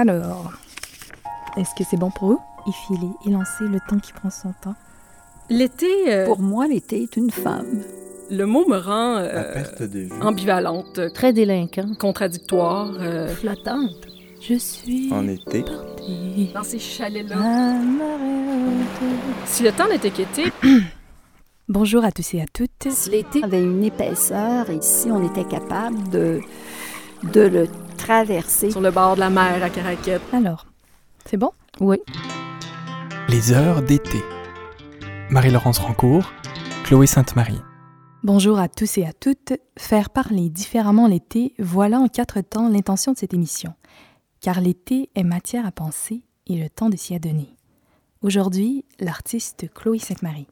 Alors, est-ce que c'est bon pour vous? Effiler, élancer le temps qui prend son temps. L'été, euh, Pour moi, l'été est une femme. le mot me rend euh, perte de vue. ambivalente, Très délinquant. contradictoire. euh, Flottante. Je suis En été. portée dans ces chalets-là. Si le temps n'était qu'été, Bonjour à tous et à toutes. L'été avait une épaisseur et si on était capable de, de le traverser, sur le bord de la mer à Caraquette, Alors, c'est bon? Oui. Les heures d'été. Marie-Laurence Rancourt, Chloé Sainte-Marie. Bonjour à tous et à toutes. Faire parler différemment l'été, voilà en quatre temps l'intention de cette émission. Car l'été est matière à penser et le temps de s'y adonner. Aujourd'hui, l'artiste Chloé Sainte-Marie.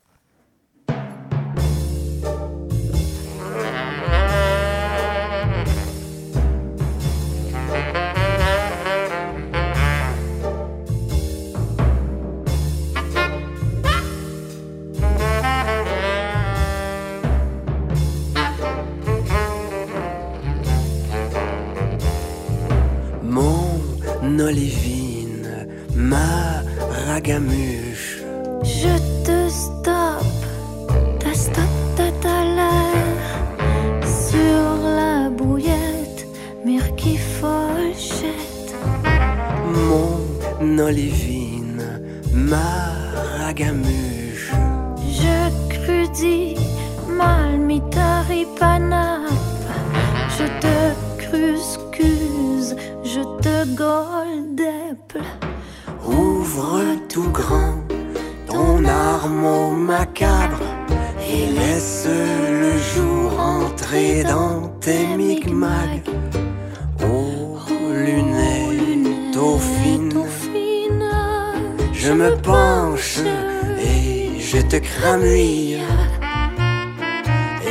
Olivine, ma ragamuche, Je te stoppe, ta stop ta ta l'air sur la brouillette, mire qui folchette. mon olivine, ma ragamuche, Je crudis mal mi panap. Je te goldeple. ouvre tout grand ton armeau macabre et laisse le jour entrer dans tes micmacs. Ô lunettes aux fines, Dauphine, je me penche et je te cramouille.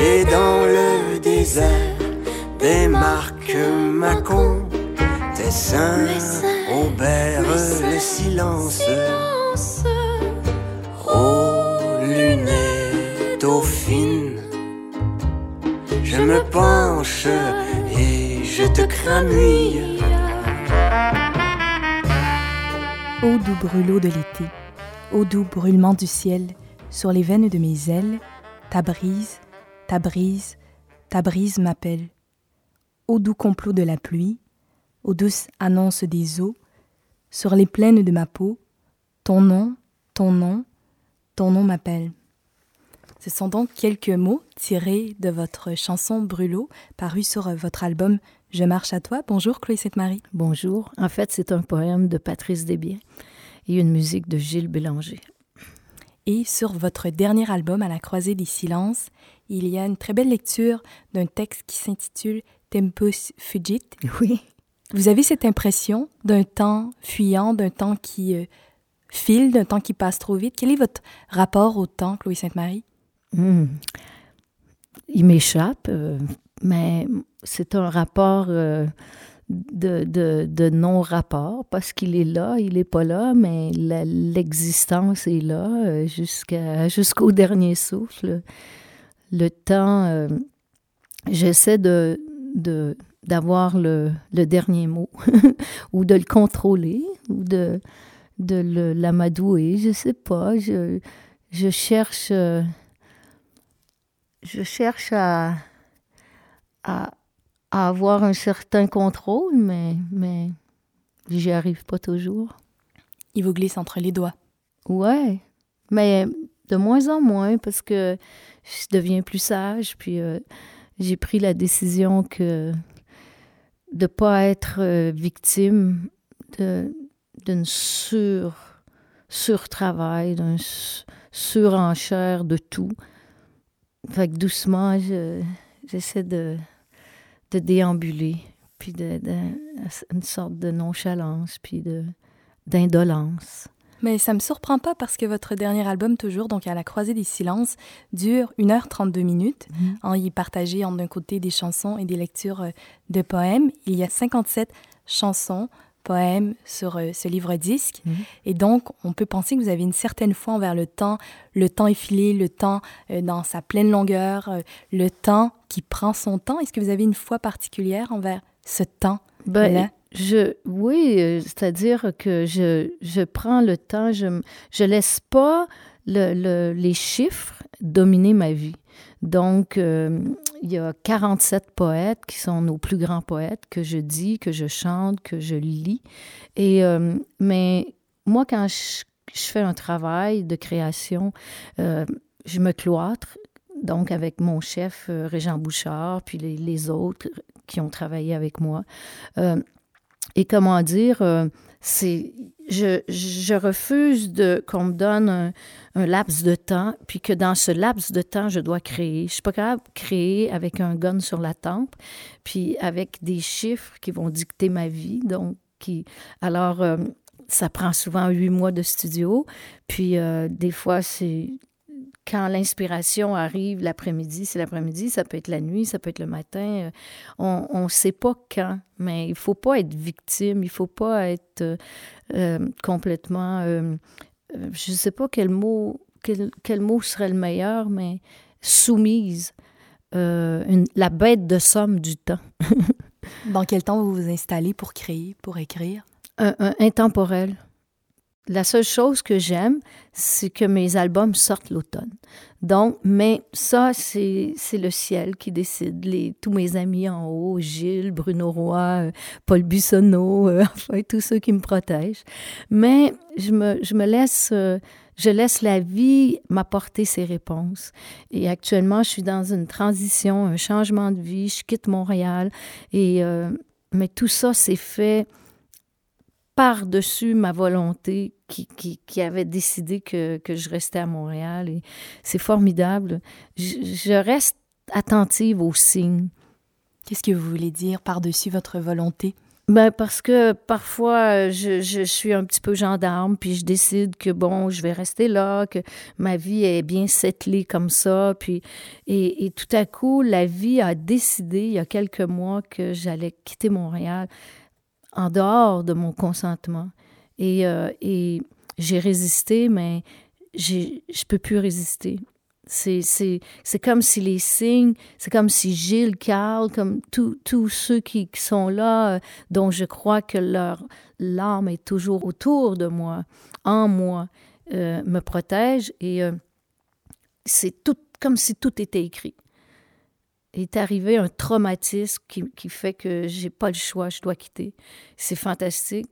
Et dans le désert démarque ma con, seins, obèrent seins, le silence. silence. Ô lunettes aux fines, je me penche et je te cramouille. Ô doux brûlot de l'été, ô doux brûlement du ciel, sur les veines de mes ailes, ta brise, ta brise, ta brise m'appelle. Ô doux complot de la pluie, aux douces annonces des eaux, sur les plaines de ma peau, ton nom, ton nom, ton nom m'appelle. Ce sont donc quelques mots tirés de votre chanson Brûlot, parue sur votre album Je marche à toi. Bonjour Chloé Sainte-Marie. Bonjour. En fait, c'est un poème de Patrice Desbiens et une musique de Gilles Bélanger. Et sur votre dernier album, À la croisée des silences, il y a une très belle lecture d'un texte qui s'intitule Tempus Fugit. Oui. Vous avez cette impression d'un temps fuyant, d'un temps qui euh, file, d'un temps qui passe trop vite. Quel est votre rapport au temps, Chloé Sainte-Marie? Hmm. Il m'échappe, euh, mais c'est un rapport euh, de, non-rapport parce qu'il est là, il n'est pas là, mais l'existence est là jusqu'au dernier souffle. Le temps, j'essaie de, d'avoir le, le dernier mot ou de le contrôler ou de, de l'amadouer, je sais pas. Je, je cherche. euh, je cherche à, à, à avoir un certain contrôle, mais, mais j'y arrive pas toujours. Il vous glisse entre les doigts. Ouais, mais de moins en moins parce que je deviens plus sage, puis euh, j'ai pris la décision que de pas être euh, victime d'une sur surtravail, d'un s- surenchère de tout. Fait que doucement, je- j'essaie de, de déambuler, puis de, sorte de nonchalance, puis de d'indolence. Mais ça me surprend pas parce que votre dernier album, toujours, donc à la croisée des silences, dure 1h32 minutes. Mhm. En y partagé en d'un côté des chansons et des lectures euh, de poèmes. Il y a 57 chansons, poèmes sur euh, ce livre-disque. Mhm. Et donc, on peut penser que vous avez une certaine foi envers le temps, le temps effilé, le temps euh, dans sa pleine longueur, le temps qui prend son temps. Est-ce que vous avez une foi particulière envers ce temps? Ben, là? Je, oui, euh, c'est-à-dire que je, je prends le temps, je je laisse pas le, le- les chiffres dominer ma vie. Donc, euh, il y a 47 poètes qui sont nos plus grands poètes que je dis, que je chante, que je lis. Et, euh, mais moi, quand je, je fais un travail de création, euh, je me cloître, donc avec mon chef, Régent Bouchard, puis les, les autres qui ont travaillé avec moi. Euh, et comment dire, euh, c'est, je, refuse de qu'on me donne un, laps de temps, puis que dans ce laps de temps, je dois créer. Je suis pas capable de créer avec un gun sur la tempe, puis avec des chiffres qui vont dicter ma vie. Donc, qui, alors, euh, ça prend souvent huit mois de studio, puis des fois, c'est quand l'inspiration arrive l'après-midi, c'est l'après-midi, ça peut être la nuit, ça peut être le matin. euh, On ne sait pas quand, mais il faut pas être victime, il faut pas être euh, euh, complètement... euh, je sais pas quel mot, quel, quel mot serait le meilleur, mais soumise. euh, une- la bête de somme du temps. Dans quel temps vous vous installez pour créer, pour écrire? un, un intemporel. La seule chose que j'aime, c'est que mes albums sortent l'automne. Donc, mais ça, c'est le ciel qui décide. Les, tous mes amis en haut, Gilles, Bruno Roy, euh, Paul Buissonneau, euh, enfin, tous ceux qui me protègent. Mais je me, je me laisse, euh, je laisse la vie m'apporter ses réponses. Et actuellement, je suis dans une transition, un changement de vie. Je quitte Montréal. Et, euh, mais tout ça, c'est fait par-dessus ma volonté qui, qui, qui avait décidé que, que je restais à Montréal. Et c'est formidable. Je, je reste attentive aux signes. Qu'est-ce que vous voulez dire par-dessus votre volonté? Ben parce que parfois, je, je suis un petit peu gendarme, puis je décide que, bon, je vais rester là, que ma vie est bien settlée comme ça. Puis, et, et tout à coup, la vie a décidé, il y a quelques mois, que j'allais quitter Montréal en dehors de mon consentement. Et, euh, et j'ai résisté, mais je peux plus résister. C'est, comme si les signes, c'est comme si Gilles, Carl, comme tous ceux qui, sont là, euh, dont je crois que leur l'âme est toujours autour de moi, en moi, euh, me protègent. Et c'est tout comme si tout était écrit. Il est arrivé un traumatisme qui, qui fait que j'ai pas le choix, je dois quitter. C'est fantastique.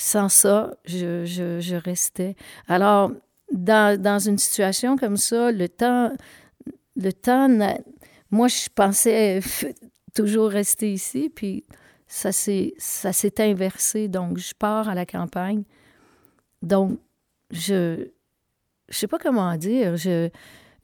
Sans ça, je, je, restais. Alors, dans, dans une situation comme ça, le temps, le temps, moi, je pensais toujours rester ici, puis ça s'est, ça s'est inversé. Donc, je pars à la campagne. Donc, je, je sais pas comment dire, je,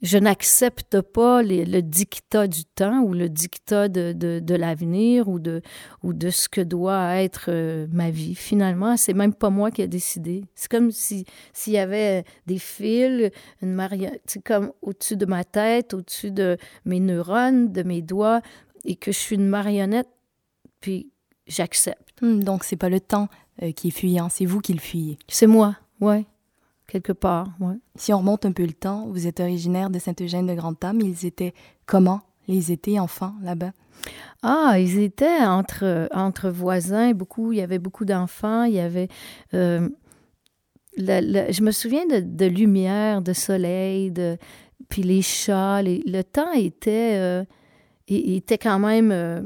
je n'accepte pas les- le dictat du temps ou le dictat de, de, de l'avenir ou de, ou de ce que doit être euh, ma vie. Finalement, c'est même pas moi qui ai décidé. C'est comme si s'il y avait des fils, une marionnette, c'est comme au-dessus de ma tête, au-dessus de mes neurones, de mes doigts, et que je suis une marionnette, puis j'accepte. Hmm, donc, c'est pas le temps euh, qui est fuyant, c'est vous qui le fuyez. C'est moi, ouais, quelque part, ouais. Si on remonte un peu le temps, vous êtes originaire de Sainte-Eugène-de-Grande-Tame. Ils étaient comment, les étés enfants, là-bas? Ah, ils étaient entre, entre voisins, beaucoup, il y avait beaucoup d'enfants, il y avait... euh, je me souviens de, de lumière, de soleil, de, puis les chats, les- le temps était, euh, était quand même euh,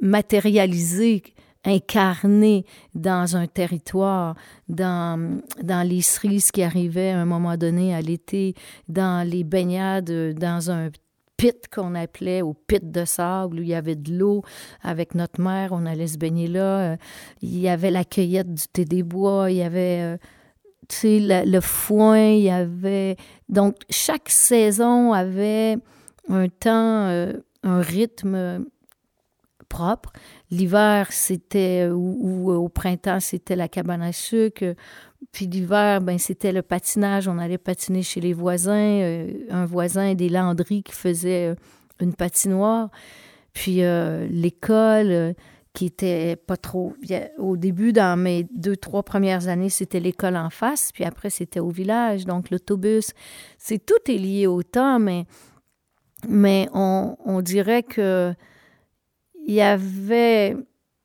matérialisé, incarné dans un territoire, dans, dans les cerises qui arrivaient à un moment donné à l'été, dans les baignades, dans un pit qu'on appelait au pit de sable où il y avait de l'eau avec notre mère, on allait se baigner là. Il y avait la cueillette du thé des bois, il y avait euh, tu sais, le, le foin, il y avait... Donc, chaque saison avait un temps, euh, un rythme propre. L'hiver, c'était, ou, euh, au printemps, c'était la cabane à sucre. Puis l'hiver, ben, c'était le patinage. On allait patiner chez les voisins. euh, un voisin des Landry qui faisait euh, une patinoire. Puis l'école, qui était pas trop. Au début, dans mes deux, trois premières années, c'était l'école en face. Puis après, c'était au village. Donc l'autobus. C'est tout est lié au temps, mais, mais on, on dirait que il y avait,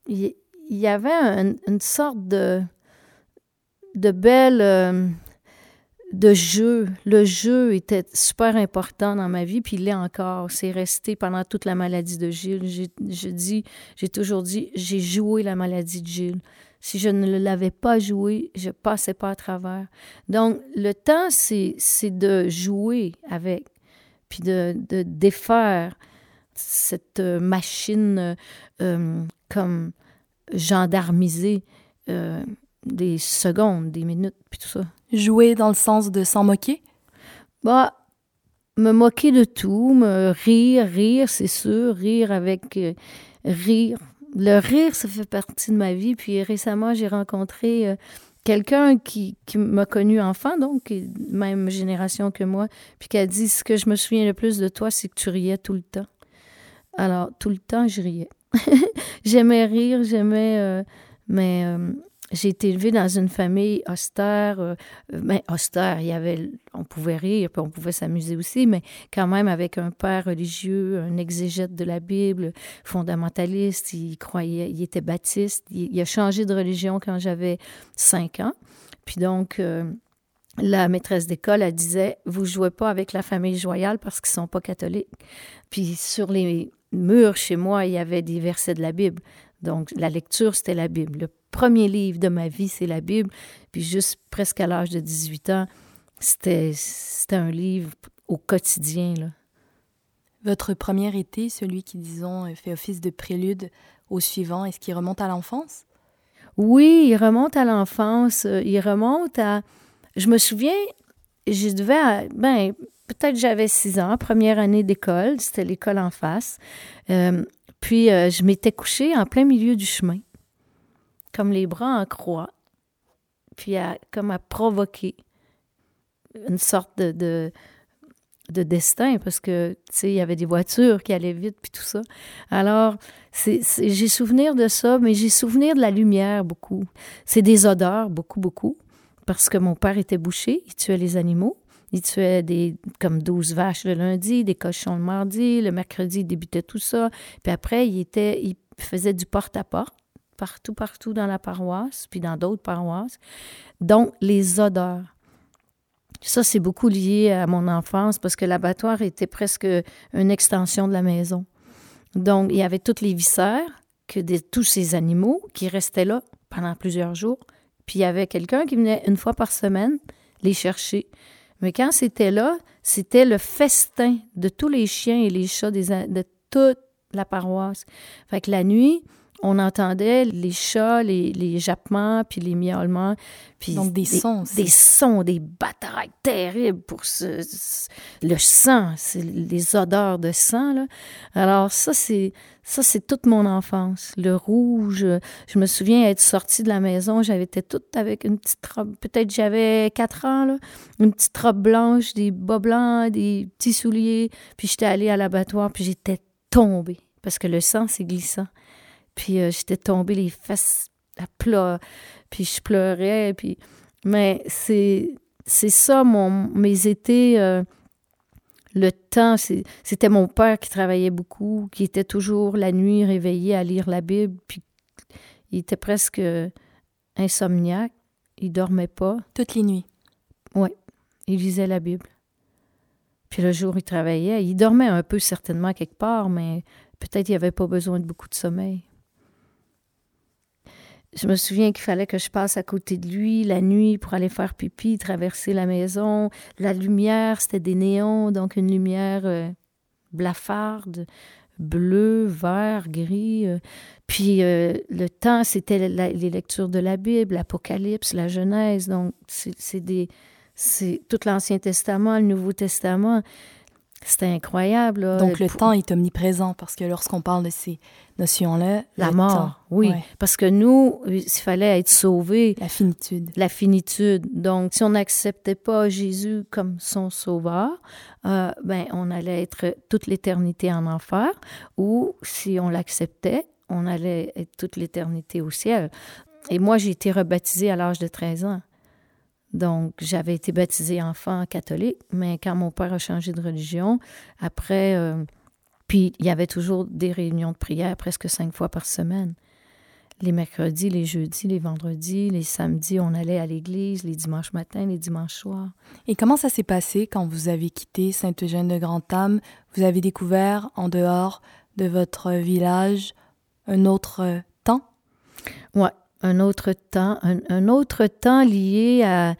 il y avait un- une sorte de, de belle, euh, de jeu. Le jeu était super important dans ma vie, puis il l'est encore. C'est resté pendant toute la maladie de Gilles. J'ai je dis, j'ai toujours dit, j'ai joué la maladie de Gilles. Si je ne l'avais pas joué, je passais pas à travers. Donc, le temps, c'est de jouer avec, puis de, de défaire cette euh, machine euh, euh, comme gendarmisée euh, des secondes, des minutes, puis tout ça. Jouer dans le sens de s'en moquer? Bah, me moquer de tout, me rire, rire, c'est sûr, rire avec euh, rire. Le rire, ça fait partie de ma vie. Puis récemment, j'ai rencontré euh, quelqu'un qui, qui m'a connu enfant, donc qui est de même génération que moi, puis qui a dit ce que je me souviens le plus de toi, c'est que tu riais tout le temps. Alors, tout le temps, je riais. j'aimais rire, j'aimais. euh, mais euh, j'ai été élevée dans une famille austère. euh, ben, austère, il y avait. On pouvait rire, puis on pouvait s'amuser aussi, mais quand même avec un père religieux, un exégète de la Bible, fondamentaliste. Il croyait. Il était baptiste. Il, a changé de religion quand j'avais cinq ans. Puis donc. la maîtresse d'école, elle disait Vous jouez pas avec la famille joyale parce qu'ils sont pas catholiques. Puis sur les murs chez moi, il y avait des versets de la Bible. Donc la lecture, c'était la Bible. Le premier livre de ma vie, c'est la Bible. Puis juste presque à l'âge de 18 ans, c'était un livre au quotidien. Là. Votre premier été, celui qui, disons, euh, fait office de prélude au suivant, est-ce qu'il remonte à l'enfance? Oui, il remonte à l'enfance. euh, Il remonte à. Je me souviens, je devais. à- Ben, peut-être j'avais six ans, première année d'école. C'était l'école en face. Euh, puis, euh, je m'étais couchée en plein milieu du chemin, comme les bras en croix. Puis, comme à provoquer une sorte de, de, de destin, parce que, tu sais, il y avait des voitures qui allaient vite, puis tout ça. Alors, j'ai souvenir de ça, mais j'ai souvenir de la lumière beaucoup. C'est des odeurs, beaucoup, beaucoup, parce que mon père était boucher, il tuait les animaux. Il tuait des, comme 12 vaches le lundi, des cochons le mardi, le mercredi, il débutait tout ça. Puis après, il, était, il faisait du porte-à-porte, partout, partout dans la paroisse, puis dans d'autres paroisses. Donc, les odeurs. Ça, c'est beaucoup lié à mon enfance parce que l'abattoir était presque une extension de la maison. Donc, il y avait toutes les viscères que de tous ces animaux qui restaient là pendant plusieurs jours. Puis il y avait quelqu'un qui venait une fois par semaine les chercher. Mais quand c'était là, c'était le festin de tous les chiens et les chats de toute la paroisse. Fait que la nuit, on entendait les chats, les, les jappements, puis les miaulements. Puis Donc des sons aussi. Des sons, des batailles terribles pour ce, ce- le sang, les odeurs de sang. Là. Alors ça, c'est ça, c'est toute mon enfance. Le rouge, je me souviens être sortie de la maison, j'avais été toute avec une petite robe, peut-être j'avais quatre ans, là, une petite robe blanche, des bas blancs, des petits souliers, puis j'étais allée à l'abattoir, puis j'étais tombée, parce que le sang, c'est glissant. Puis euh, j'étais tombée les fesses à plat, puis je pleurais, puis... Mais c'est c'est ça, mon, mes étés... euh, le temps, c'était mon père qui travaillait beaucoup, qui était toujours la nuit réveillé à lire la Bible, puis il était presque insomniaque, il dormait pas, Toutes les nuits. il lisait la Bible. Puis le jour, il travaillait, il dormait un peu certainement quelque part, mais peut-être il avait pas besoin de beaucoup de sommeil. Je me souviens qu'il fallait que je passe à côté de lui la nuit pour aller faire pipi, traverser la maison. La lumière, c'était des néons, donc une lumière euh, blafarde, bleu, vert, gris. euh. Puis euh, le temps, c'était les lectures de la Bible, l'Apocalypse, la Genèse. Donc. C'est tout l'Ancien Testament, le Nouveau Testament. C'était incroyable. là. Donc le temps est omniprésent parce que lorsqu'on parle de ces notions-là, La mort, temps, oui. ouais, Parce que nous, il fallait être sauvés. la finitude. la finitude. Donc, si on n'acceptait pas Jésus comme son sauveur, euh, ben, on allait être toute l'éternité en enfer, ou si on l'acceptait, on allait être toute l'éternité au ciel. Et moi, j'ai été rebaptisée à l'âge de 13 ans. Donc, j'avais été baptisée enfant catholique, mais quand mon père a changé de religion, après, euh, Puis il y avait toujours des réunions de prière presque cinq fois par semaine. Les mercredis, les jeudis, les vendredis, les samedis, on allait à l'église, les dimanches matins, les dimanches soirs. Et comment ça s'est passé quand vous avez quitté Sainte-Eugène de Grand-Âme Vous avez découvert en dehors de votre village un autre temps? Ouais, un autre temps, un, un autre temps lié à,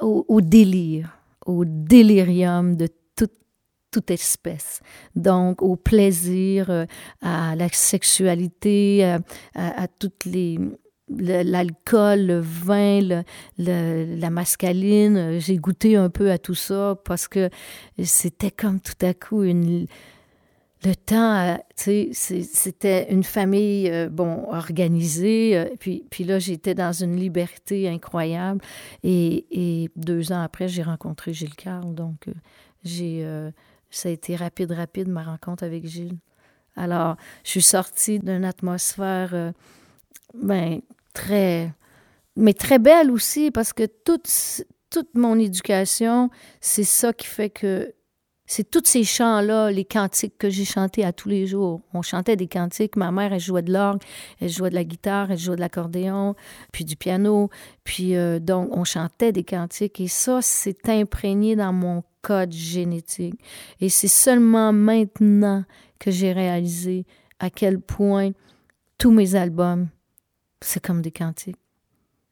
au, délire, au délirium de toute, toute espèce. Donc, au plaisir, euh, à la sexualité, à, à, à l'alcool, le vin, le- le- la mascaline. J'ai goûté un peu à tout ça parce que c'était comme tout à coup une, le temps, euh, tu c'était une famille, euh, bon, organisée. euh, puis, puis là, j'étais dans une liberté incroyable. Et, deux ans après, j'ai rencontré Gilles Carle. Donc, j'ai, ça a été rapide, rapide, ma rencontre avec Gilles. Alors, je suis sortie d'une atmosphère, ben, très, mais très belle aussi, parce que toute, toute mon éducation, c'est ça qui fait que c'est tous ces chants-là, les cantiques que j'ai chantés à tous les jours. On chantait des cantiques. Ma mère, elle jouait de l'orgue, elle jouait de la guitare, elle jouait de l'accordéon, puis du piano. Puis euh, donc, on chantait des cantiques. Et ça, c'est imprégné dans mon code génétique. Et c'est seulement maintenant que j'ai réalisé à quel point tous mes albums, c'est comme des cantiques.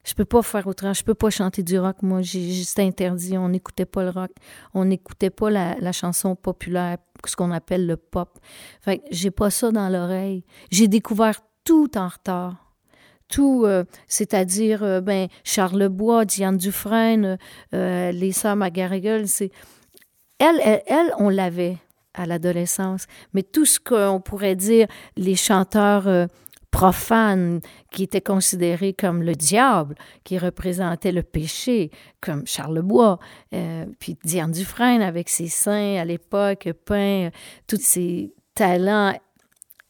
Je peux pas faire autrement. Je peux pas chanter du rock. Moi, juste interdit. On n'écoutait pas le rock. On n'écoutait pas la, chanson populaire, ce qu'on appelle le pop. Fait que j'ai pas ça dans l'oreille. J'ai découvert tout en retard. Tout, euh, c'est-à-dire, euh, ben, Charles Bois, Diane Dufresne, euh, les sœurs McGarrigle, c'est... Elle, elle, elle, on l'avait à l'adolescence. Mais tout ce qu'on pourrait dire, les chanteurs profanes qui étaient considérés comme le diable, qui représentaient le péché, comme Charles Bois, euh, puis Diane Dufresne avec ses seins à l'époque peints, euh, tous ces talents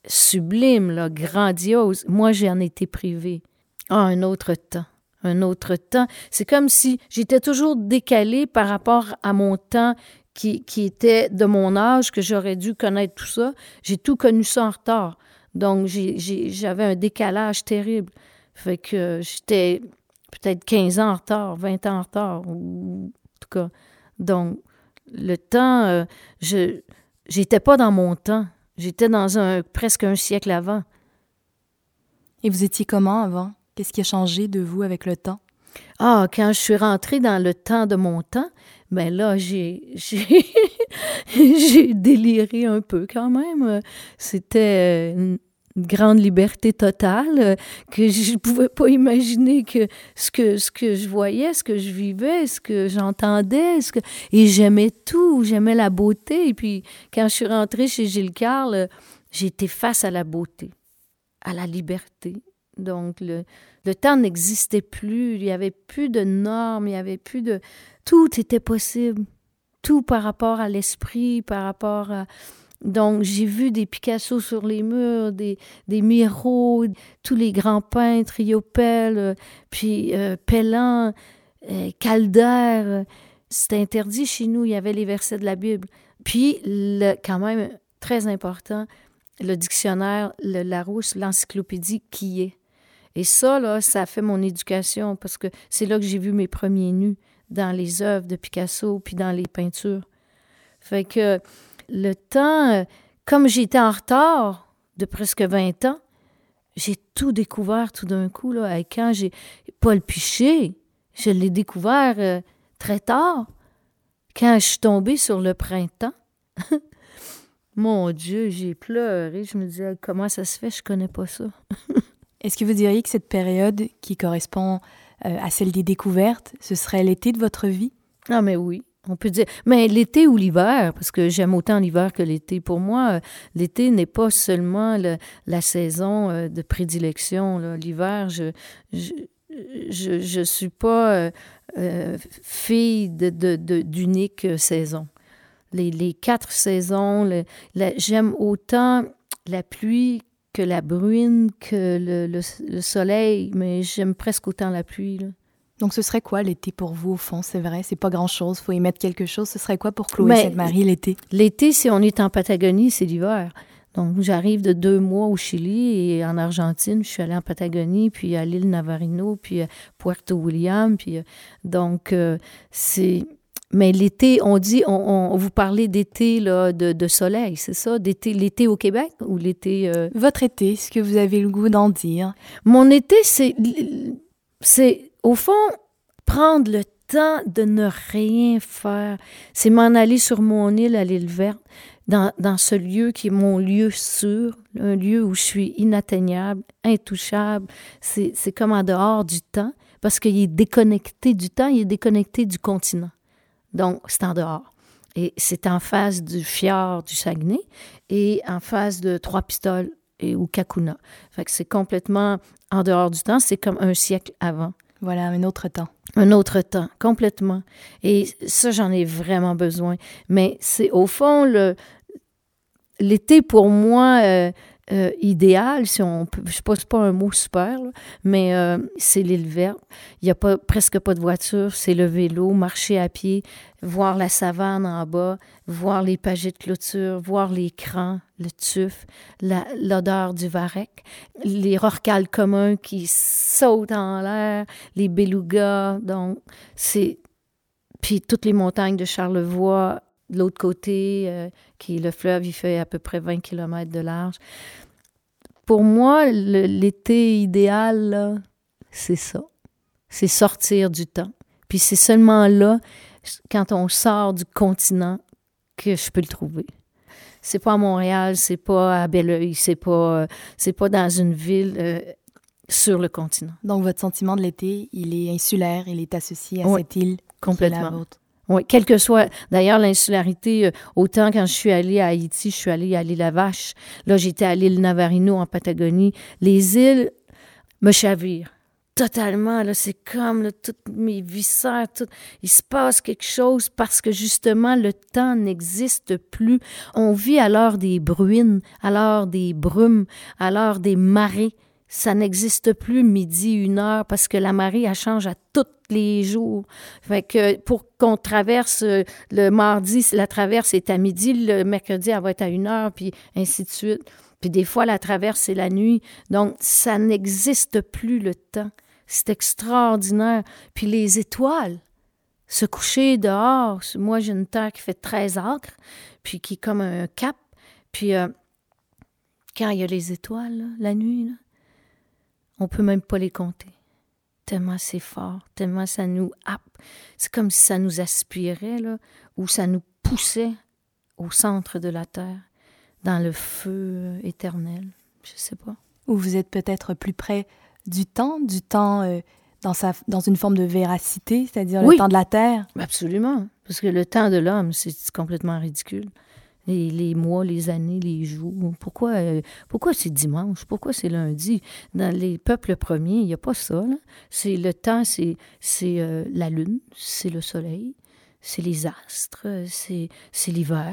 sublimes, grandioses. Moi, j'en étais privée. Ah, un autre temps. Un autre temps. C'est comme si j'étais toujours décalée par rapport à mon temps qui, qui était de mon âge, que j'aurais dû connaître tout ça. J'ai tout connu ça en retard. Donc, j'avais un décalage terrible. Fait que j'étais peut-être 15 ans en retard, 20 ans en retard, ou en tout cas. Donc, le temps, euh, je j'étais pas dans mon temps. J'étais dans un presque un siècle avant. Et vous étiez comment avant? Qu'est-ce qui a changé de vous avec le temps? Ah, quand je suis rentrée dans le temps de mon temps, ben là, j'ai j'ai j'ai déliré un peu quand même. C'était une grande liberté totale euh, que je ne pouvais pas imaginer que ce que ce que je voyais, ce que je vivais, ce que j'entendais, ce que et j'aimais tout, j'aimais la beauté. Et puis quand je suis rentrée chez Gilles Carle, euh, j'étais face à la beauté, à la liberté. Donc le le temps n'existait plus, il y avait plus de normes, il y avait plus de tout était possible. Tout par rapport à l'esprit, par rapport à donc, j'ai vu des Picasso sur les murs, des, des Miro, tous les grands peintres, Iopel, euh, puis euh, Pellan, euh, Calder. C'était interdit chez nous, il y avait les versets de la Bible. Puis, le, quand même, très important, le dictionnaire, le Larousse, l'encyclopédie qui est. Et ça, là, ça a fait mon éducation parce que c'est là que j'ai vu mes premiers nus dans les œuvres de Picasso puis dans les peintures. Fait le temps, euh, comme j'étais en retard de presque 20 ans, j'ai tout découvert tout d'un coup. Là, et quand j'ai Paul Piché, je l'ai découvert euh, très tard, quand je suis tombée sur le printemps. Mon Dieu, j'ai pleuré. Je me disais, comment ça se fait, je connais pas ça? Est-ce que vous diriez que cette période qui correspond euh, à celle des découvertes, ce serait l'été de votre vie? Ah, mais oui. On peut dire, mais l'été ou l'hiver, parce que j'aime autant l'hiver que l'été. Pour moi, euh, l'été n'est pas seulement le- la saison euh, de prédilection. L'hiver, je, je, suis pas euh, fille d'unique saison. Les, quatre saisons, j'aime autant la pluie que la bruine, que le, le, le soleil, mais j'aime presque autant la pluie. Donc ce serait quoi l'été pour vous au fond? C'est vrai, c'est pas grand-chose, faut y mettre quelque chose. Ce serait quoi pour Chloé Sainte-Marie l'été? L'été, si on est en Patagonie, c'est l'hiver. Donc, j'arrive de deux mois au Chili et en Argentine. Je suis allée en Patagonie, puis à l'île Navarino, puis à Puerto William. Puis, euh, donc, euh, c'est. Mais l'été, on dit, on, on- vous parlez d'été, là, de, de soleil, c'est ça? D'été, l'été au Québec ou l'été. euh, Votre été, ce que vous avez le goût d'en dire Mon été, c'est, c'est au fond prendre le temps de ne rien faire. C'est m'en aller sur mon île à l'île verte, dans, dans ce lieu qui est mon lieu sûr, un lieu où je suis inatteignable, intouchable. C'est, comme en dehors du temps, parce qu'il est déconnecté du temps, il est déconnecté du continent. Donc, c'est en dehors. Et c'est en face du fjord du Saguenay et en face de Trois-Pistoles et ou Kakuna. Fait c'est complètement en dehors du temps. C'est comme un siècle avant. Voilà, un autre temps. Un autre temps, complètement. Et ça, j'en ai vraiment besoin. Mais c'est au fond le l'été pour moi euh, euh, idéal, si on je sais pas, un mot super, mais euh, c'est l'île verte. Il y a pas presque pas de voiture, c'est le vélo, marcher à pied, voir la savane en bas, voir les pagés de clôture, voir les crans, le tuf, l'odeur du varech, les rorcales communs qui sautent en l'air, les belugas, donc c'est puis toutes les montagnes de Charlevoix de l'autre côté, euh, qui le fleuve, il fait à peu près 20 km de large. Pour moi, l'été idéal, c'est ça. C'est sortir du temps. Puis c'est seulement là, quand on sort du continent, que je peux le trouver. C'est pas à Montréal, c'est pas à Belleuil, c'est pas, euh, c'est pas dans une ville euh, sur le continent. Donc votre sentiment de l'été, il est insulaire, il est associé à Oui, cette île qui est la Complètement. vôtre. Oui, quelle que soit. D'ailleurs, l'insularité, euh, autant quand je suis allée à Haïti, je suis allée à l'île Vache. Là, j'étais à l'île Navarino en Patagonie. Les îles me chavirent. Totalement, là, c'est comme là, toutes mes viscères, tout, il se passe quelque chose parce que justement le temps n'existe plus. On vit l'heure des bruines, l'heure des brumes, l'heure des marées. Ça n'existe plus midi, une heure, parce que la marée, elle change à tous les jours. Fait que pour qu'on traverse euh, le mardi, la traverse est à midi, le mercredi, elle va être à une heure, puis ainsi de suite. Puis des fois, la traverse, c'est la nuit. Donc, ça n'existe plus le temps. C'est extraordinaire. Puis les étoiles, se coucher dehors. Moi, j'ai une terre qui fait 13 acres, puis qui est comme un cap. Puis euh, quand il y a les étoiles, la nuit, là, on peut même pas les compter. Tellement c'est fort, tellement ça nous happe. C'est comme si ça nous aspirait, là, ou ça nous poussait au centre de la terre, dans le feu euh, éternel. Je sais pas. Ou vous êtes peut-être plus près du temps, du temps euh, dans, sa, dans une forme de véracité, c'est-à-dire Oui. le temps de la Terre? Absolument. Parce que le temps de l'homme, c'est complètement ridicule. Les, les mois, les années, les jours. Pourquoi, euh, pourquoi c'est dimanche? Pourquoi c'est lundi? Dans les peuples premiers, il n'y a pas ça. C'est le temps, c'est c'est euh, la lune, c'est le soleil, c'est les astres, c'est c'est l'hiver,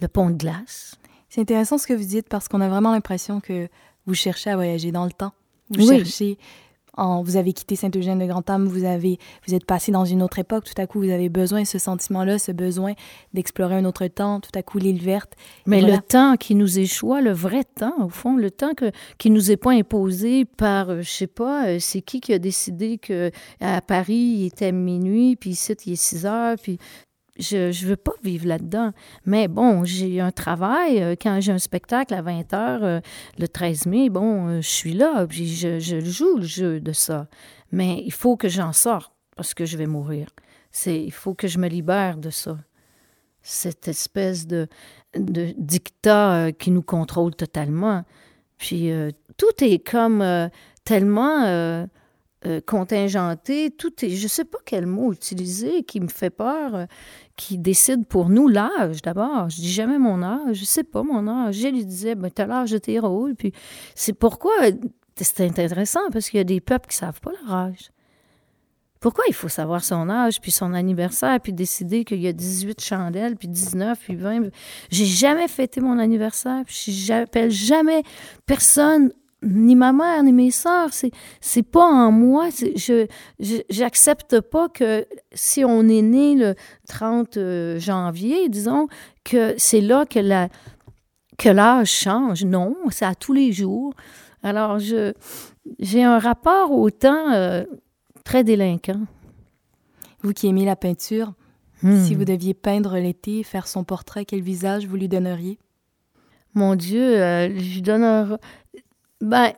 le pont de glace. C'est intéressant ce que vous dites parce qu'on a vraiment l'impression que vous cherchez à voyager dans le temps. Vous Oui. cherchez, en, vous avez quitté Saint-Eugène-de-Grand-Âme, vous avez, vous êtes passé dans une autre époque. Tout à coup, vous avez besoin de ce sentiment-là, ce besoin d'explorer un autre temps. Tout à coup, l'île verte. Mais Voilà. le temps qui nous échoit, le vrai temps, au fond, le temps que, qui nous est pas imposé par, euh, je sais pas, euh, c'est qui qui a décidé que à Paris, il était minuit, puis ici, il est 6 heures, puis je je veux pas vivre là-dedans. Mais bon, j'ai un travail. euh, Quand j'ai un spectacle à 20 heures, euh, le 13 mai, bon, euh, je suis là, puis je, joue le jeu de ça. Mais il faut que j'en sorte, parce que je vais mourir. C'est, il faut que je me libère de ça. Cette espèce de, de dictat qui nous contrôle totalement. Puis tout est comme tellement euh, contingenté, tout est, je sais pas quel mot utiliser qui me fait peur, euh, qui décide pour nous l'âge d'abord. Je dis jamais mon âge, je sais pas mon âge. Je lui disais, ben t'as l'âge de tes rôles. Puis c'est pourquoi euh, c'est intéressant parce qu'il y a des peuples qui savent pas leur âge. Pourquoi il faut savoir son âge, puis son anniversaire, puis décider qu'il y a 18 chandelles, puis 19, puis 20? J'ai jamais fêté mon anniversaire, puis j'appelle jamais personne ni ma mère, ni mes sœurs. C'est, c'est pas en moi. Je, je- j'accepte pas que si on est né le 30 euh, janvier, disons, que c'est là que la, que l'âge change. Non, c'est à tous les jours. Alors, je, j'ai un rapport au temps euh, très délinquant. Vous qui aimez la peinture, Hmm. si vous deviez peindre l'été, faire son portrait, quel visage vous lui donneriez? Mon Dieu, euh, je lui donne un... Ben,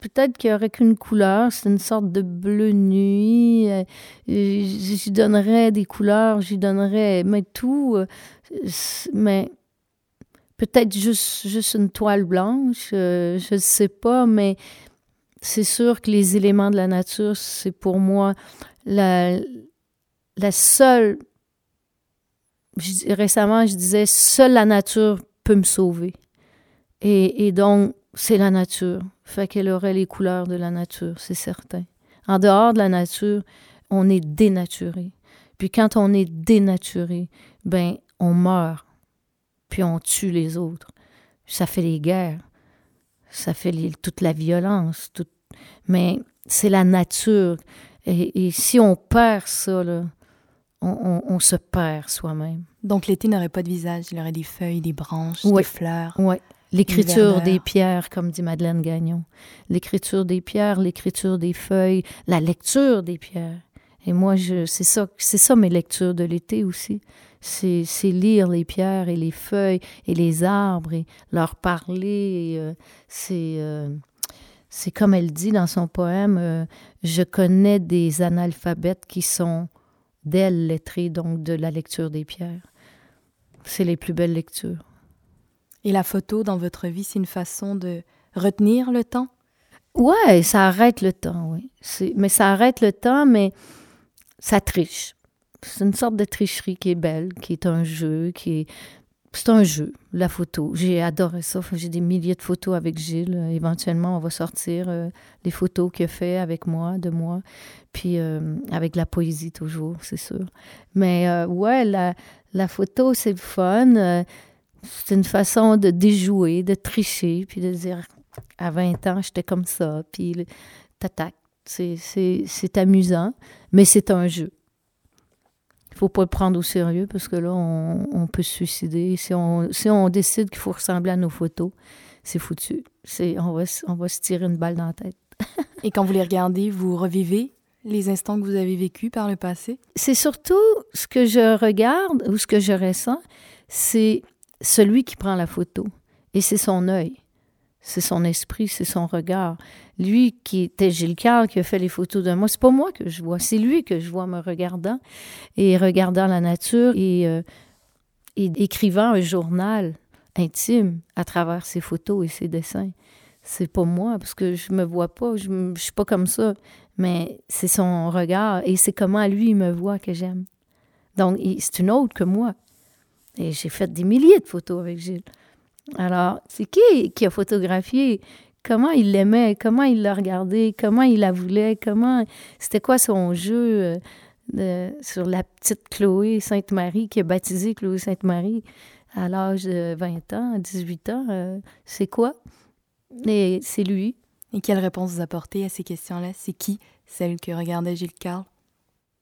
peut-être qu'il n'y aurait qu'une couleur, c'est une sorte de bleu nuit. euh, lui donnerais des couleurs, lui donnerais mais tout, euh, mais peut-être juste, juste une toile blanche, euh, je ne sais pas, mais c'est sûr que les éléments de la nature, c'est pour moi la, la seule... récemment, je disais, seule la nature peut me sauver. Et, et donc, c'est la nature. Fait qu'elle aurait les couleurs de la nature, c'est certain. En dehors de la nature, on est dénaturé. Puis quand on est dénaturé, ben, on meurt. Puis on tue les autres. Ça fait les guerres. Ça fait les- toute la violence. tout- Mais c'est la nature. Et, et si on perd ça, là, on, on- on se perd soi-même. Donc l'été n'aurait pas de visage, il aurait des feuilles, des branches, des fleurs. Oui. L'écriture des pierres, comme dit Madeleine Gagnon. L'écriture des pierres, l'écriture des feuilles, la lecture des pierres. Et moi, je, c'est ça, c'est ça mes lectures de l'été aussi. C'est, c'est lire les pierres et les feuilles et les arbres et leur parler. euh, c'est, euh, c'est comme elle dit dans son poème, euh, je connais des analphabètes qui sont d'elles lettrées, donc de la lecture des pierres. C'est les plus belles lectures. Et la photo dans votre vie, c'est une façon de retenir le temps? Ouais, ça arrête le temps, oui. Mais ça arrête le temps, mais ça triche. C'est une sorte de tricherie qui est belle, qui est un jeu, qui est... C'est un jeu, la photo. J'ai adoré ça. J'ai des milliers de photos avec Gilles. Euh, Éventuellement, on va sortir euh, les photos qu'il a fait avec moi, de moi. Puis euh, avec la poésie toujours, c'est sûr. Mais euh, ouais, la, la photo, c'est fun. C'est une façon de déjouer, de tricher, puis de dire à 20 ans, j'étais comme ça, puis tac, c'est, amusant, mais c'est un jeu. Il faut pas le prendre au sérieux parce que là, on, on peut se suicider. Si on, si on décide qu'il faut ressembler à nos photos, c'est foutu. On, va, on va se tirer une balle dans la tête. Et quand vous les regardez, vous revivez les instants que vous avez vécus par le passé? C'est surtout ce que je regarde ou ce que je ressens, c'est celui qui prend la photo. Et c'est son œil, c'est son esprit, c'est son regard. Lui qui était Gilles Carle, qui a fait les photos de moi, c'est pas moi que je vois, c'est lui que je vois me regardant et regardant la nature et, euh, et écrivant un journal intime à travers ses photos et ses dessins. C'est pas moi, parce que je me vois pas, je, je suis pas comme ça, mais c'est son regard et c'est comment lui me voit que j'aime. Donc, c'est une autre que moi. Et j'ai fait des milliers de photos avec Gilles. Alors, c'est qui qui a photographié? Comment il l'aimait? Comment il l'a regardé? Comment il la voulait? Comment... C'était quoi son jeu euh, de- sur la petite Chloé Sainte-Marie qui a baptisé Chloé Sainte-Marie à l'âge de 20 ans, 18 ans? euh, c'est quoi? Et c'est lui. Et quelle réponse vous apportez à ces questions-là? C'est qui celle que regardait Gilles Carle?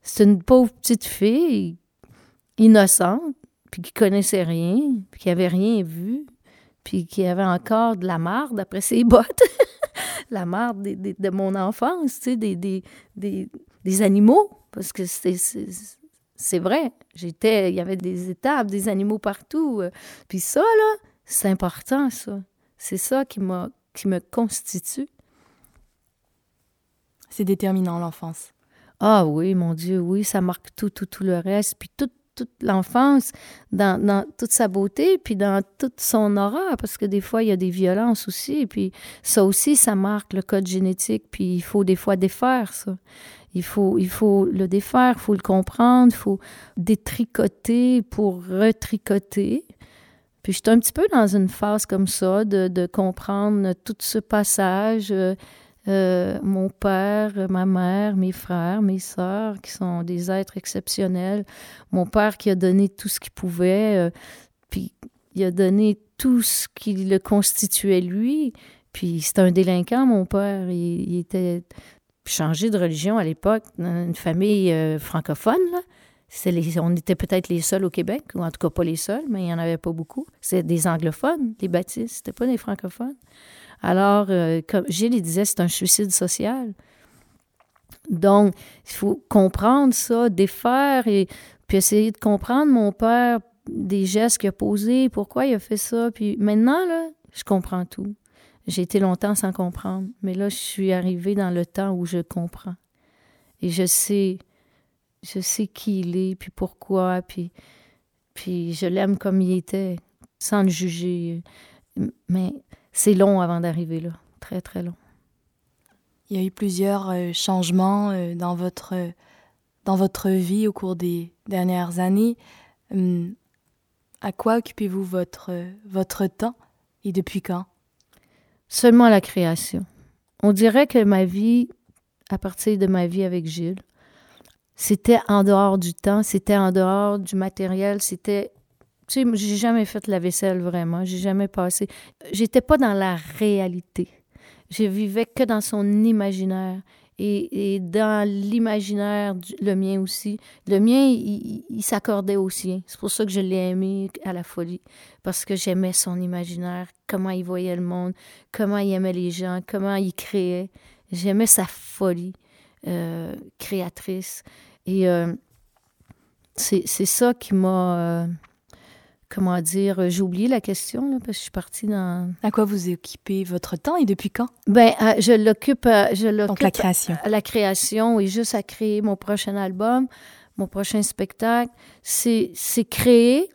C'est une pauvre petite fille innocente, puis qui connaissait rien, puis qui avait rien vu, puis qui avait encore de la marde après ses bottes. la marde des- des- de mon enfance, tu sais, des, des, des, des animaux, parce que c'est- vrai. J'étais, il y avait des étapes, des animaux partout. euh. Puis ça, là, c'est important, ça. C'est ça qui, m'a, qui me constitue. C'est déterminant l'enfance. Ah oui, mon Dieu, oui, ça marque tout, tout, tout le reste. Puis toute, toute l'enfance, dans, toute sa beauté, puis dans toute son horreur, parce que des fois, il y a des violences aussi. Puis ça aussi, ça marque le code génétique. Puis il faut des fois défaire ça. Il faut, il faut le défaire, il faut le comprendre, il faut détricoter pour retricoter. Puis j'étais un petit peu dans une phase comme ça, de, de comprendre tout ce passage. euh, euh, mon père, ma mère, mes frères, mes sœurs, qui sont des êtres exceptionnels. Mon père qui a donné tout ce qu'il pouvait, euh, puis il a donné tout ce qui le constituait lui. Puis c'était un délinquant, mon père. Il, était changé de religion à l'époque, une famille euh, francophone. Là. Les- on était peut-être les seuls au Québec, ou en tout cas pas les seuls, mais il n'y en avait pas beaucoup. C'était des anglophones, les baptistes, c'était pas des francophones. Alors, euh, comme Gilles il disait, c'est un suicide social. Donc, il faut comprendre ça, défaire et puis essayer de comprendre mon père, des gestes qu'il a posés, pourquoi il a fait ça. Puis maintenant, là, je comprends tout. J'ai été longtemps sans comprendre, mais là, je suis arrivée dans le temps où je comprends. Et je sais, je sais qui il est, puis pourquoi, puis, puis je l'aime comme il était, sans le juger. Mais c'est long avant d'arriver là, très, très long. Il y a eu plusieurs euh, changements euh, dans, votre, euh, dans votre vie au cours des dernières années. Hum, à quoi occupez-vous votre, votre temps et depuis quand? Seulement la création. On dirait que ma vie, à partir de ma vie avec Gilles, c'était en dehors du temps, c'était en dehors du matériel, c'était. Tu sais, j'ai jamais fait la vaisselle vraiment, j'ai jamais passé. J'étais pas dans la réalité. Je vivais que dans son imaginaire. Et, dans l'imaginaire, le mien aussi. Le mien, il, s'accordait au sien. C'est pour ça que je l'ai aimé à la folie. Parce que j'aimais son imaginaire, comment il voyait le monde, comment il aimait les gens, comment il créait. J'aimais sa folie euh, créatrice. Et euh, c'est ça qui m'a. euh, comment dire euh, J'ai oublié la question, là, parce que je suis partie dans. À quoi vous occupez votre temps et depuis quand? Ben, euh, je l'occupe. euh, je Donc l'occupe la création. à la création et juste à créer mon prochain album, mon prochain spectacle. C'est c'est créer,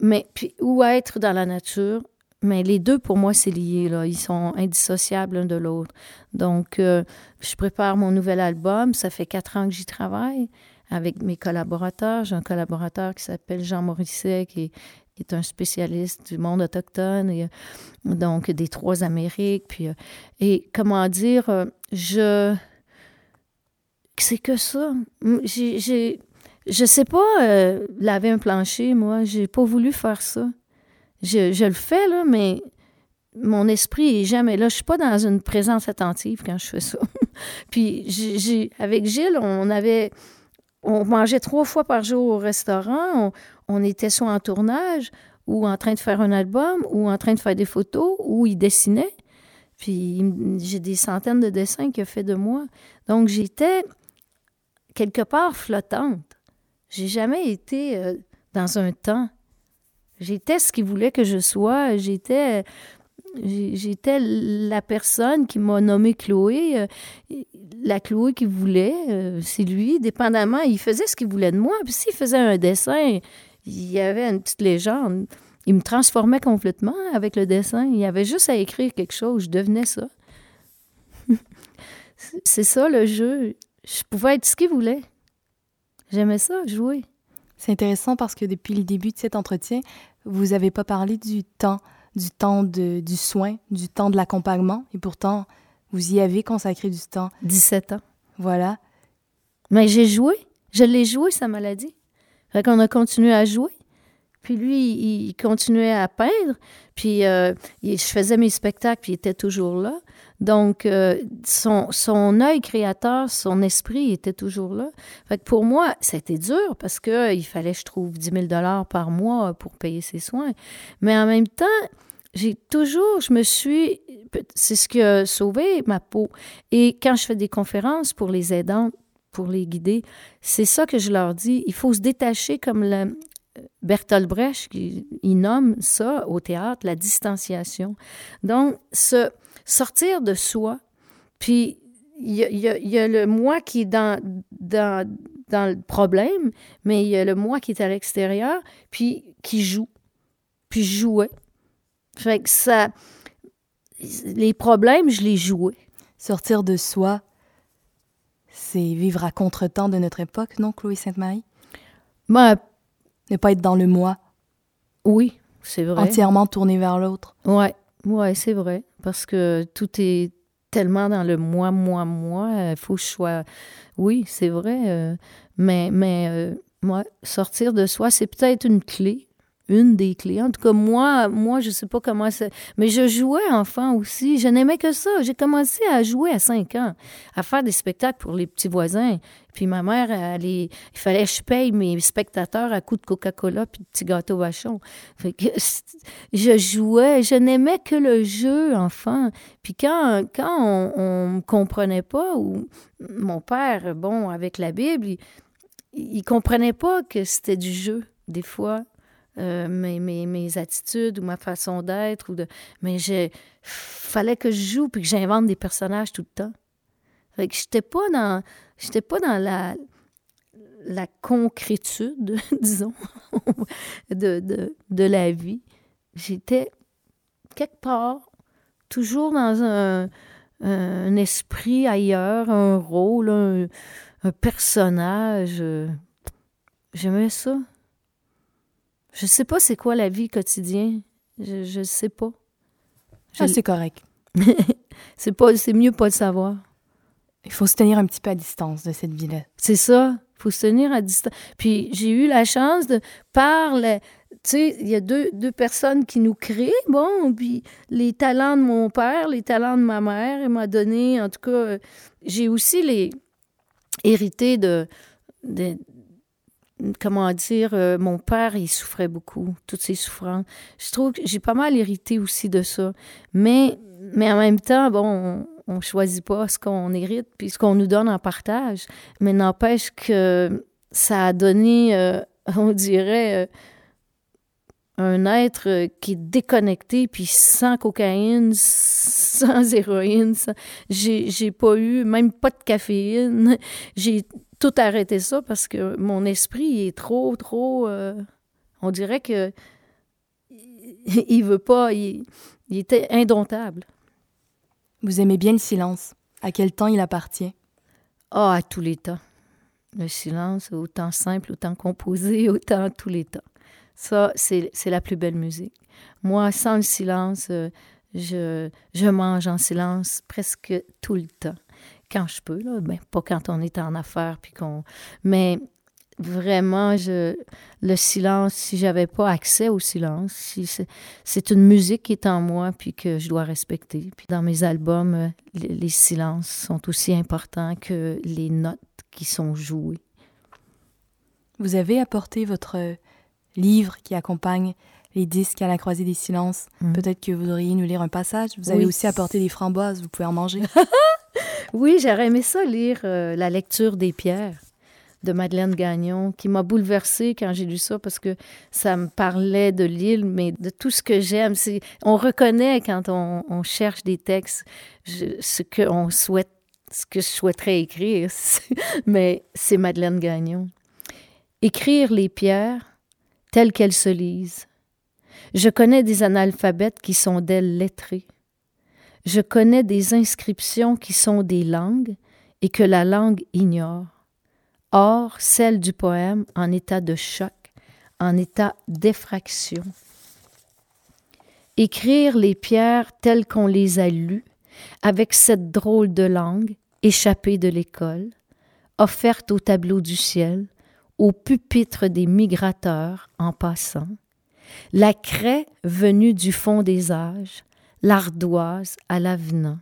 mais puis ou être dans la nature. Mais les deux, pour moi, c'est lié. Là. Ils sont indissociables l'un de l'autre. Donc, euh, je prépare mon nouvel album. Ça fait quatre ans que j'y travaille avec mes collaborateurs. J'ai un collaborateur qui s'appelle Jean Morisset, qui est, qui est un spécialiste du monde autochtone, et, euh, donc des trois Amériques. Puis, euh, et comment dire, euh, je c'est que ça. J'ai, je sais pas laver un plancher, moi. J'ai pas voulu faire ça. Je, je le fais, là, mais mon esprit est jamais là. Je suis pas dans une présence attentive quand je fais ça. Puis, j'ai, avec Gilles, on avait... On mangeait trois fois par jour au restaurant. On était soit en tournage, ou en train de faire un album, ou en train de faire des photos, ou il dessinait. Puis, j'ai des centaines de dessins qu'il a fait de moi. Donc, j'étais quelque part flottante. J'ai jamais été euh, dans un temps. J'étais ce qu'il voulait que je sois. J'étais, j'étais la personne qui m'a nommé Chloé. euh, la Chloé qu'il voulait, euh, c'est lui. Dépendamment, il faisait ce qu'il voulait de moi. Puis s'il faisait un dessin, il y avait une petite légende. Il me transformait complètement avec le dessin. Il y avait juste à écrire quelque chose. Je devenais ça. c'est ça le jeu. Je pouvais être ce qu'il voulait. J'aimais ça, jouer. C'est intéressant parce que depuis le début de cet entretien, vous n'avez pas parlé du temps, du temps de, du soin, du temps de l'accompagnement, et pourtant, vous y avez consacré du temps. 17 ans. Voilà. Mais j'ai joué. Je l'ai joué, sa maladie. Fait qu'on a continué à jouer. Puis lui, il continuait à peindre. Puis euh, je faisais mes spectacles, puis il était toujours là. Donc, euh, son, son œil créateur, son esprit était toujours là. Fait que pour moi, c'était dur parce qu'il fallait que je trouve 10 000 par mois pour payer ses soins. Mais en même temps, j'ai toujours, je me suis, c'est ce qui a sauvé ma peau. Et quand je fais des conférences pour les aidants, pour les guider, c'est ça que je leur dis. Il faut se détacher comme le, Bertolt Brecht, il, nomme ça au théâtre la distanciation. Donc, se sortir de soi, puis il y y a- le moi qui est dans, dans, dans le problème, mais il y a le moi qui est à l'extérieur, puis qui joue. Puis je jouais. Fait que ça... Les problèmes, je les jouais. Sortir de soi, c'est vivre à contre-temps de notre époque, non, Chloé Sainte-Marie? Ben, Ne pas être dans le moi, oui, c'est vrai. entièrement tourné vers l'autre. Ouais, ouais, c'est vrai. Parce que tout est tellement dans le moi, moi, moi. Il faut que je sois. Oui, c'est vrai. euh, mais mais euh, moi, sortir de soi, c'est peut-être une clé. Une des clés. En tout cas, moi, moi, je sais pas comment ça. Mais je jouais enfant aussi. Je n'aimais que ça. J'ai commencé à jouer à 5 ans, à faire des spectacles pour les petits voisins. Puis ma mère, elle, il fallait que je paye mes spectateurs à coups de Coca-Cola puis de petits gâteaux vachons. Fait que je jouais. Je n'aimais que le jeu, enfant. Puis quand, quand on, me comprenait pas, ou mon père, bon, avec la Bible, il, il comprenait pas que c'était du jeu, des fois euh, mes, attitudes ou ma façon d'être. ou Mais je fallait que je joue puis que j'invente des personnages tout le temps. Fait que j'étais pas dans j'étais pas dans la la concrétude, disons, de, de, de la vie. J'étais quelque part, toujours dans un, un esprit ailleurs, un rôle, un personnage. J'aimais ça. Je sais pas c'est quoi la vie quotidienne. Je, je sais pas. Je- Ah, c'est correct. c'est pas, c'est mieux pas de savoir. Il faut se tenir un petit peu à distance de cette vie-là. C'est ça. faut se tenir à distance. Puis j'ai eu la chance de, par le- Tu sais, il y a deux, deux personnes qui nous créent, bon, puis les talents de mon père, les talents de ma mère, il m'a donné, en tout cas, euh, j'ai aussi les hérité de, de- comment dire, euh, mon père, il souffrait beaucoup, toutes ses souffrances. Je trouve que j'ai pas mal hérité aussi de ça. Mais, mais en même temps, bon, on, on choisit pas ce qu'on hérite puis ce qu'on nous donne en partage. Mais n'empêche que ça a donné, euh, on dirait, euh, un être qui est déconnecté, puis sans cocaïne, sans héroïne. sans- J'ai, j'ai pas eu, même pas de caféine. J'ai tout arrêté ça parce que mon esprit il est trop, trop. euh, on dirait que il, veut pas. Il, il était indomptable. Vous aimez bien le silence. À quel temps il appartient? Ah, à tous les temps. Le silence, autant simple, autant composé, autant à tous les temps. Ça, c'est c'est la plus belle musique. Moi, sans le silence, euh, je, je mange en silence presque tout le temps. Quand je peux, là. Ben, pas quand on est en affaires, puis qu'on... Mais vraiment, je, le silence, si j'avais pas accès au silence, si c'est, une musique qui est en moi, puis que je dois respecter. Puis dans mes albums, les, les silences sont aussi importants que les notes qui sont jouées. Vous avez apporté votre livre qui accompagne les disques à la croisée des silences. Mm. Peut-être que vous auriez nous lire un passage. Vous avez aussi apporté des framboises, vous pouvez en manger. Oui, j'aurais aimé ça lire euh, La lecture des pierres de Madeleine Gagnon, qui m'a bouleversée quand j'ai lu ça parce que ça me parlait de l'île, mais de tout ce que j'aime. On reconnaît quand on, cherche des textes ce que on souhaite, ce que je souhaiterais écrire, mais c'est Madeleine Gagnon. Écrire les pierres telles qu'elles se lisent. Je connais des analphabètes qui sont d'elles lettrés. Je connais des inscriptions qui sont des langues et que la langue ignore. Or, celle du poème en état de choc, en état d'effraction. Écrire les pierres telles qu'on les a lues, avec cette drôle de langue, échappée de l'école, offerte au tableau du ciel, au pupitre des migrateurs en passant, la craie venue du fond des âges, l'ardoise à l'avenant,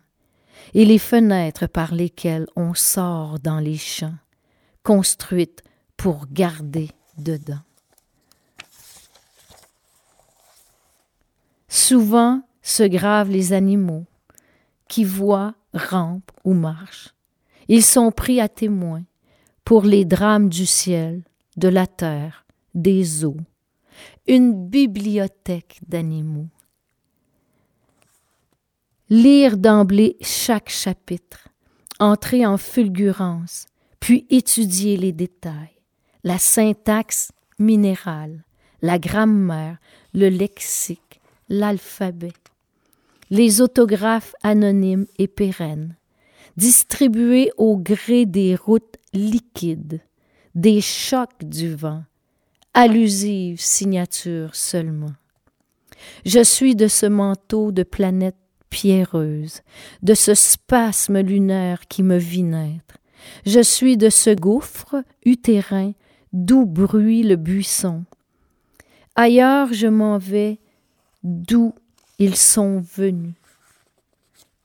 et les fenêtres par lesquelles on sort dans les champs, construites pour garder dedans. Souvent se gravent les animaux qui voient, rampent ou marchent. Ils sont pris à témoin pour les drames du ciel, de la terre, des eaux. Une bibliothèque d'animaux. Lire d'emblée chaque chapitre, entrer en fulgurance, puis étudier les détails, la syntaxe minérale, la grammaire, le lexique, l'alphabet, les autographes anonymes et pérennes, distribués au gré des routes liquides, des chocs du vent, allusives signatures seulement. Je suis de ce manteau de planètes pierreuses, de ce spasme lunaire qui me vit naître. Je suis de ce gouffre utérin d'où bruit le buisson. Ailleurs je m'en vais, d'où ils sont venus.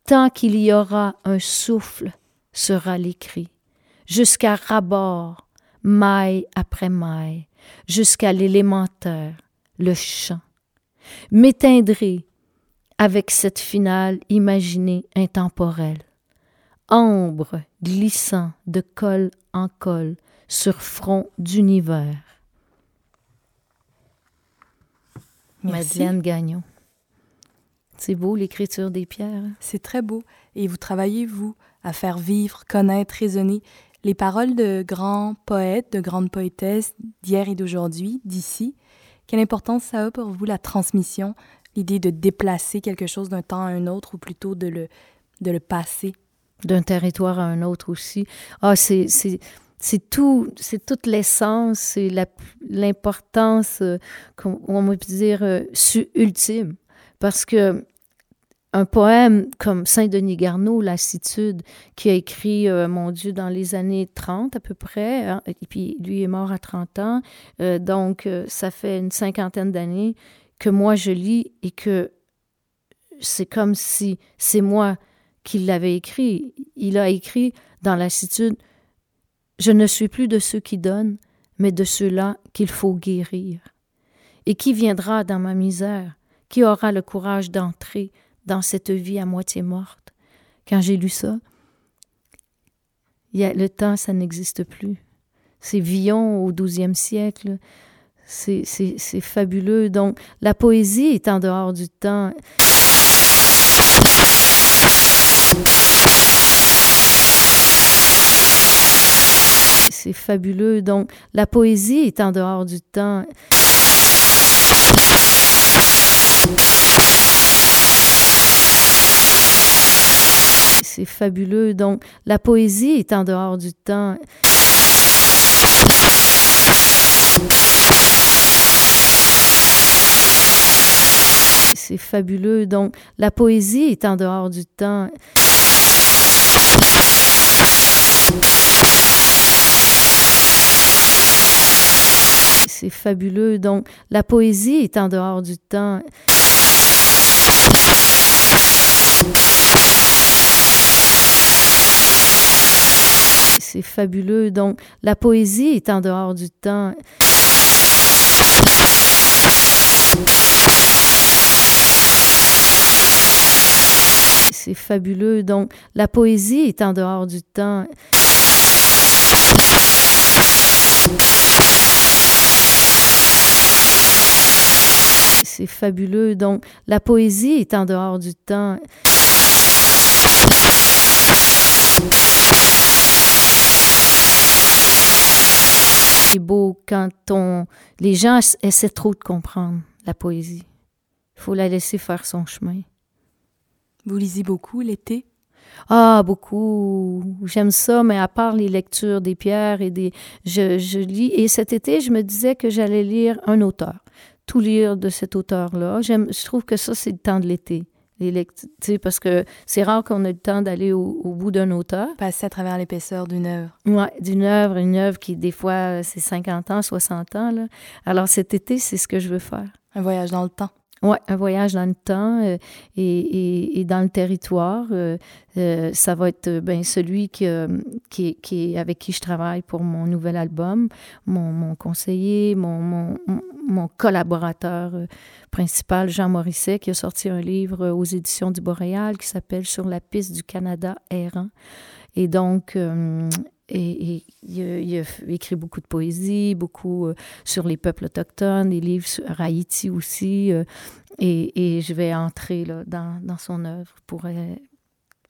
Tant qu'il y aura un souffle, sera l'écrit, jusqu'à rabord, maille après maille, jusqu'à l'élémentaire, le chant. M'éteindrai avec cette finale imaginée intemporelle. Ambre glissant de col en col sur front d'univers. Madeleine Gagnon. C'est beau l'écriture des pierres. hein? C'est très beau. Et vous travaillez, vous, à faire vivre, connaître, raisonner les paroles de grands poètes, de grandes poétesses d'hier et d'aujourd'hui, d'ici. Quelle importance ça a pour vous, la transmission, l'idée de déplacer quelque chose d'un temps à un autre, ou plutôt de le, de le passer? d'un territoire à un autre aussi. Ah, c'est tout, c'est toute l'essence, c'est l'importance, euh, on va dire euh, ultime, parce que un poème comme Saint-Denis Garneau, Lassitude, qui a écrit, euh, mon Dieu, dans les années 30 à peu près, hein, et puis lui est mort à 30 ans, euh, donc ça fait une cinquantaine d'années que moi je lis et que c'est comme si c'est moi qui l'avait écrit. Il a écrit dans Lassitude Je ne suis plus de ceux qui donnent, mais de ceux-là qu'il faut guérir. Et qui viendra dans ma misère Qui aura le courage d'entrer dans cette vie à moitié morte? Quand j'ai lu ça, y a, le temps, ça n'existe plus. C'est Villon au XIIe siècle. C'est fabuleux. Donc, la poésie est en dehors du temps. C'est fabuleux. Donc, la poésie est en dehors du temps. C'est fabuleux. Donc, la poésie est en dehors du temps. C'est fabuleux. Donc, la poésie est en dehors du temps. C'est fabuleux. Donc, la poésie est en dehors du temps. C'est fabuleux. Donc, la poésie est en dehors du temps. C'est fabuleux. Donc, la poésie est en dehors du temps. C'est fabuleux. Donc, la poésie est en dehors du temps. C'est beau quand on, les gens essaient trop de comprendre la poésie. Il faut la laisser faire son chemin. Vous lisez beaucoup l'été? Ah, beaucoup. J'aime ça, mais à part les lectures des pierres et des. Je, je lis. Et cet été, je me disais que j'allais lire un auteur. Tout lire de cet auteur-là. J'aime, je trouve que ça, c'est le temps de l'été. Les lect- tu sais, parce que c'est rare qu'on ait le temps d'aller au, au bout d'un auteur. Passer à travers l'épaisseur d'une œuvre. Ouais, d'une œuvre, une œuvre qui, des fois, c'est 50 ans, 60 ans. Là. Alors, cet été, c'est ce que je veux faire. Un voyage dans le temps. Oui, un voyage dans le temps euh, et, et, dans le territoire. euh, euh, ça va être ben, celui qui, qui, avec qui je travaille pour mon nouvel album, mon, mon conseiller, mon, mon, mon collaborateur principal, Jean Morisset, qui a sorti un livre aux éditions du Boréal qui s'appelle Sur la piste du Canada errant. Et donc, et, il, a, écrit beaucoup de poésie, beaucoup euh, sur les peuples autochtones, des livres sur Haïti aussi. Euh, et, je vais entrer là, dans, son œuvre pour euh,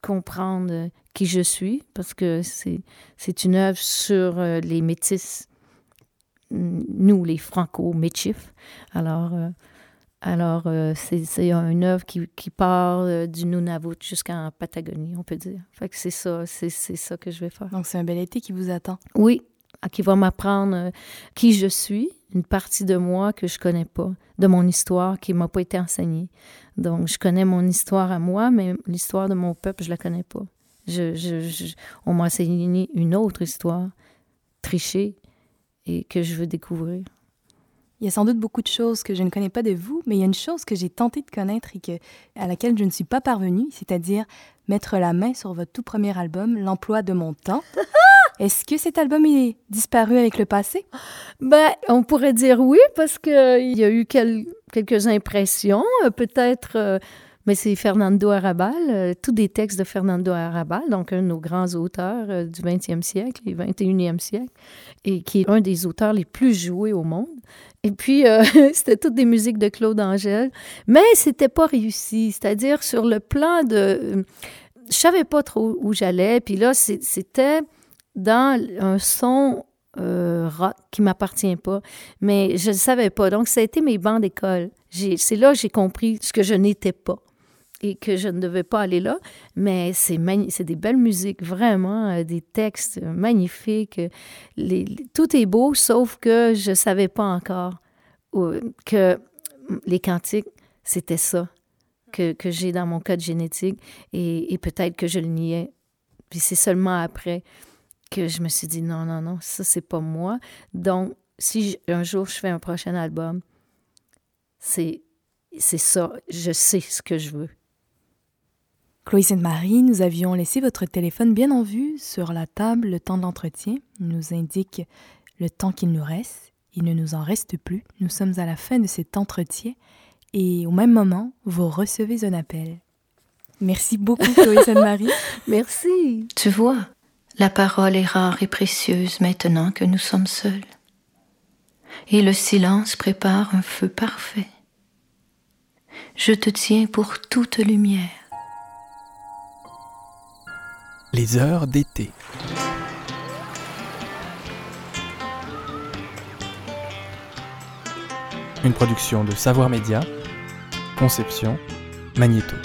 comprendre qui je suis, parce que c'est une œuvre sur les métis, nous, les franco-métifs. Alors, alors euh, c'est une œuvre qui, qui part euh, du Nunavut jusqu'en Patagonie, on peut dire. Fait que c'est ça, c'est ça que je vais faire. Donc, c'est un bel été qui vous attend. Oui, qui va m'apprendre euh, qui je suis, une partie de moi que je connais pas, de mon histoire qui m'a pas été enseignée. Donc, je connais mon histoire à moi, mais l'histoire de mon peuple, je la connais pas. Je, je, je, on m'a enseigné une autre histoire, trichée, et que je veux découvrir. Il y a sans doute beaucoup de choses que je ne connais pas de vous, mais il y a une chose que j'ai tenté de connaître et que, à laquelle je ne suis pas parvenue, c'est-à-dire mettre la main sur votre tout premier album, L'emploi de mon temps. Est-ce que cet album est disparu avec le passé? Ben, on pourrait dire oui, parce qu'il y a eu quel- quelques impressions, euh, peut-être, euh, mais c'est Fernando Arrabal, euh, tous des textes de Fernando Arrabal, donc un de nos grands auteurs euh, du 20e siècle et 21e siècle, et qui est un des auteurs les plus joués au monde. Et puis, euh, c'était toutes des musiques de Claude Angèle, mais c'était pas réussi, c'est-à-dire sur le plan de... Je savais pas trop où j'allais, puis là, c'était dans un son euh, rock qui m'appartient pas, mais je ne savais pas. Donc, ça a été mes bancs d'école. C'est là que j'ai compris ce que je n'étais pas et que je ne devais pas aller là. Mais c'est des belles musiques, vraiment, euh, des textes magnifiques. tout est beau, sauf que je ne savais pas encore euh, que les cantiques, c'était ça que, j'ai dans mon code génétique et, peut-être que je le niais. Puis c'est seulement après que je me suis dit non, non, non, ça, c'est pas moi. Donc, si un jour je fais un prochain album, c'est ça. Je sais ce que je veux. Chloé Sainte-Marie, nous avions laissé votre téléphone bien en vue sur la table le temps de l'entretien. Il nous indique le temps qu'il nous reste. Il ne nous en reste plus. Nous sommes à la fin de cet entretien et au même moment, vous recevez un appel. Merci beaucoup, Chloé Sainte-Marie. Merci. Tu vois, la parole est rare et précieuse maintenant que nous sommes seuls. Et le silence prépare un feu parfait. Je te tiens pour toute lumière. Les heures d'été. Une production de Savoir Média, Conception, Magnéto.